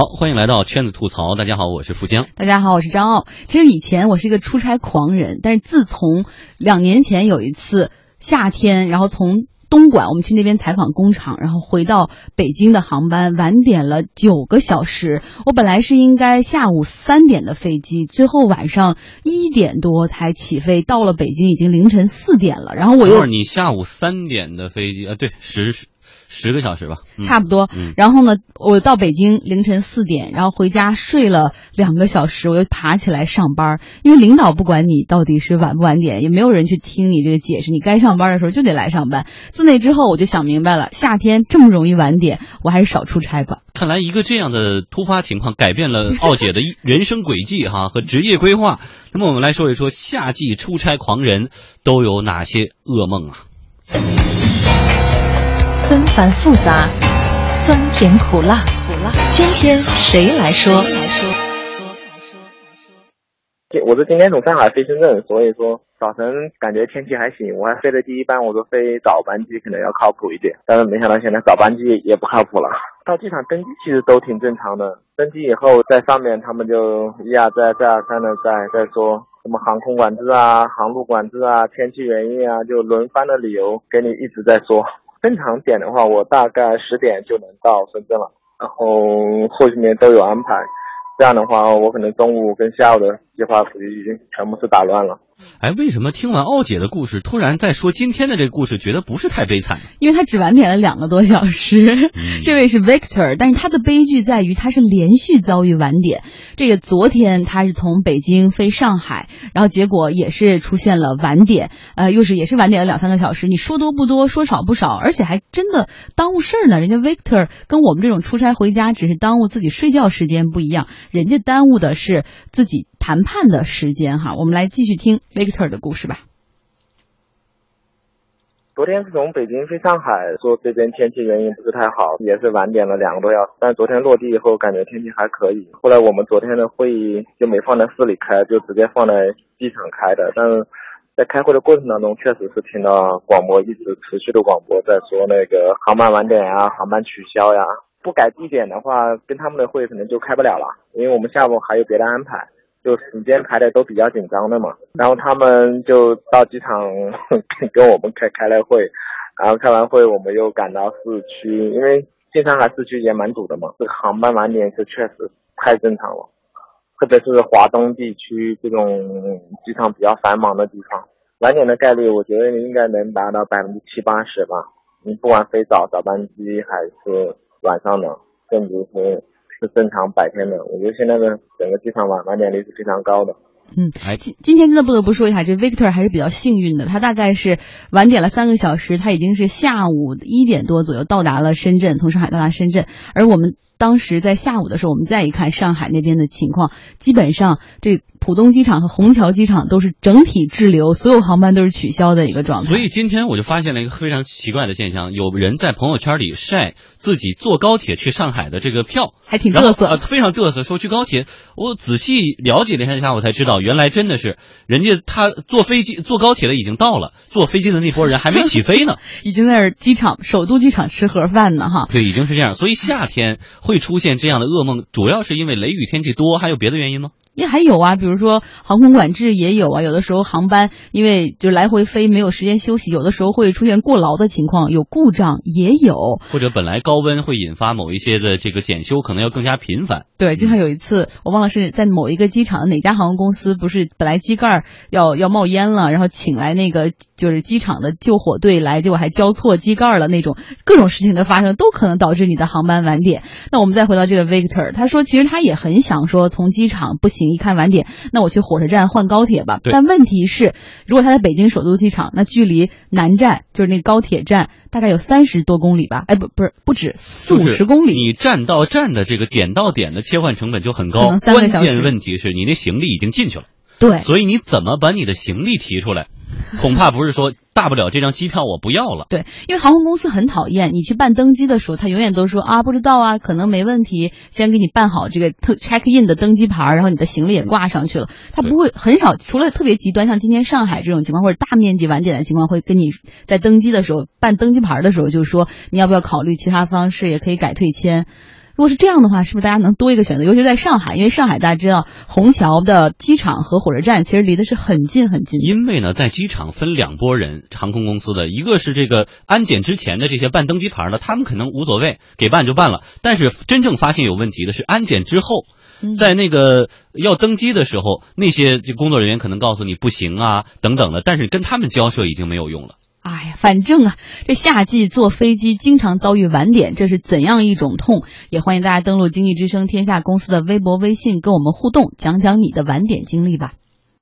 好，欢迎来到圈子吐槽。大家好，我是富江。大家好，我是张傲。其实以前我是一个出差狂人，但是自从两年前有一次夏天，然后从东莞我们去那边采访工厂，然后回到北京的航班晚点了九个小时。我本来是应该下午三点的飞机，最后晚上一点多才起飞，到了北京已经凌晨四点了。然后我又你下午三点的飞机啊？对，十十。个小时吧，差不多。然后呢，我到北京凌晨四点，然后回家睡了两个小时，我又爬起来上班。因为领导不管你到底是晚不晚点，也没有人去听你这个解释，你该上班的时候就得来上班。自那之后，我就想明白了，夏天这么容易晚点，我还是少出差吧。看来一个这样的突发情况 改变了奥姐的人生轨迹哈和职业规划。那么我们来说一说夏季出差狂人都有哪些噩梦啊？纷繁复杂，酸甜苦辣，苦辣。今天谁来说？说，我是今天从上海飞深圳，所以说早晨感觉天气还行。我还飞的第一班，我说飞早班机可能要靠谱一点，但是没想到现在早班机也不靠谱了。到机场登机其实都挺正常的，登机以后在上面他们就一而再再而三的在在说什么航空管制啊、航路管制啊、天气原因啊，就轮番的理由给你一直在说。正常点的话，我大概十点就能到深圳了，然后后面都有安排。这样的话，我可能中午跟下午的计划已经全部是打乱了。哎，为什么听完奥姐的故事，突然在说今天的这个故事，觉得不是太悲惨？因为他只晚点了两个多小时。这位是 Victor，但是他的悲剧在于他是连续遭遇晚点。这个昨天他是从北京飞上海，然后结果也是出现了晚点，呃，又是也是晚点了两三个小时。你说多不多，说少不少，而且还真的耽误事儿呢。人家 Victor 跟我们这种出差回家只是耽误自己睡觉时间不一样，人家耽误的是自己谈判的时间哈。我们来继续听。Victor 的故事吧。昨天是从北京飞上海，说这边天气原因不是太好，也是晚点了两个多小时。但昨天落地以后，感觉天气还可以。后来我们昨天的会议就没放在市里开，就直接放在机场开的。但是在开会的过程当中，确实是听到广播一直持续的广播在说那个航班晚点呀，航班取消呀。不改地点的话，跟他们的会可能就开不了了，因为我们下午还有别的安排。就时间排的都比较紧张的嘛，然后他们就到机场 跟我们开开了会，然后开完会我们又赶到市区，因为进上海市区也蛮堵的嘛，这个航班晚点是确实太正常了，特别是华东地区这种机场比较繁忙的地方，晚点的概率我觉得应该能达到百分之七八十吧，你不管飞早早班机还是晚上的，甚至是。是正常白天的，我觉得现在的整个机场晚晚点率是非常高的。嗯，今今天真的不得不说一下，这 Victor 还是比较幸运的，他大概是晚点了三个小时，他已经是下午一点多左右到达了深圳，从上海到达深圳，而我们。当时在下午的时候，我们再一看上海那边的情况，基本上这浦东机场和虹桥机场都是整体滞留，所有航班都是取消的一个状态。所以今天我就发现了一个非常奇怪的现象，有人在朋友圈里晒自己坐高铁去上海的这个票，还挺嘚瑟，非常嘚瑟。说去高铁，我仔细了解了一下，我才知道原来真的是人家他坐飞机坐高铁的已经到了，坐飞机的那波人还没起飞呢，已经在机场首都机场吃盒饭呢哈。对，已经是这样。所以夏天。会出现这样的噩梦，主要是因为雷雨天气多，还有别的原因吗？也还有啊，比如说航空管制也有啊，有的时候航班因为就来回飞没有时间休息，有的时候会出现过劳的情况，有故障也有，或者本来高温会引发某一些的这个检修，可能要更加频繁。对，就像有一次我忘了是在某一个机场的哪家航空公司，不是本来机盖要要冒烟了，然后请来那个就是机场的救火队来，结果还交错机盖了那种各种事情的发生，都可能导致你的航班晚点。那我们再回到这个 Victor，他说其实他也很想说从机场不行。一看晚点，那我去火车站换高铁吧。但问题是，如果他在北京首都机场，那距离南站就是那高铁站大概有三十多公里吧？哎，不，不是，不止四五十公里。你站到站的这个点到点的切换成本就很高。关键问题是你那行李已经进去了。对。所以你怎么把你的行李提出来？恐怕不是说大不了这张机票我不要了。对，因为航空公司很讨厌你去办登机的时候，他永远都说啊不知道啊，可能没问题，先给你办好这个特 check in 的登机牌，然后你的行李也挂上去了。他不会很少，除了特别极端，像今天上海这种情况或者大面积晚点的情况，会跟你在登机的时候办登机牌的时候，就是说你要不要考虑其他方式，也可以改退签。如果是这样的话，是不是大家能多一个选择？尤其是在上海，因为上海大家知道虹桥的机场和火车站其实离的是很近很近。因为呢，在机场分两拨人，航空公司的一个是这个安检之前的这些办登机牌的，他们可能无所谓，给办就办了。但是真正发现有问题的是安检之后。在那个要登机的时候，那些工作人员可能告诉你不行啊，等等的，但是跟他们交涉已经没有用了。哎呀，反正啊，这夏季坐飞机经常遭遇晚点，这是怎样一种痛？也欢迎大家登录经济之声天下公司的微博、微信跟我们互动，讲讲你的晚点经历吧。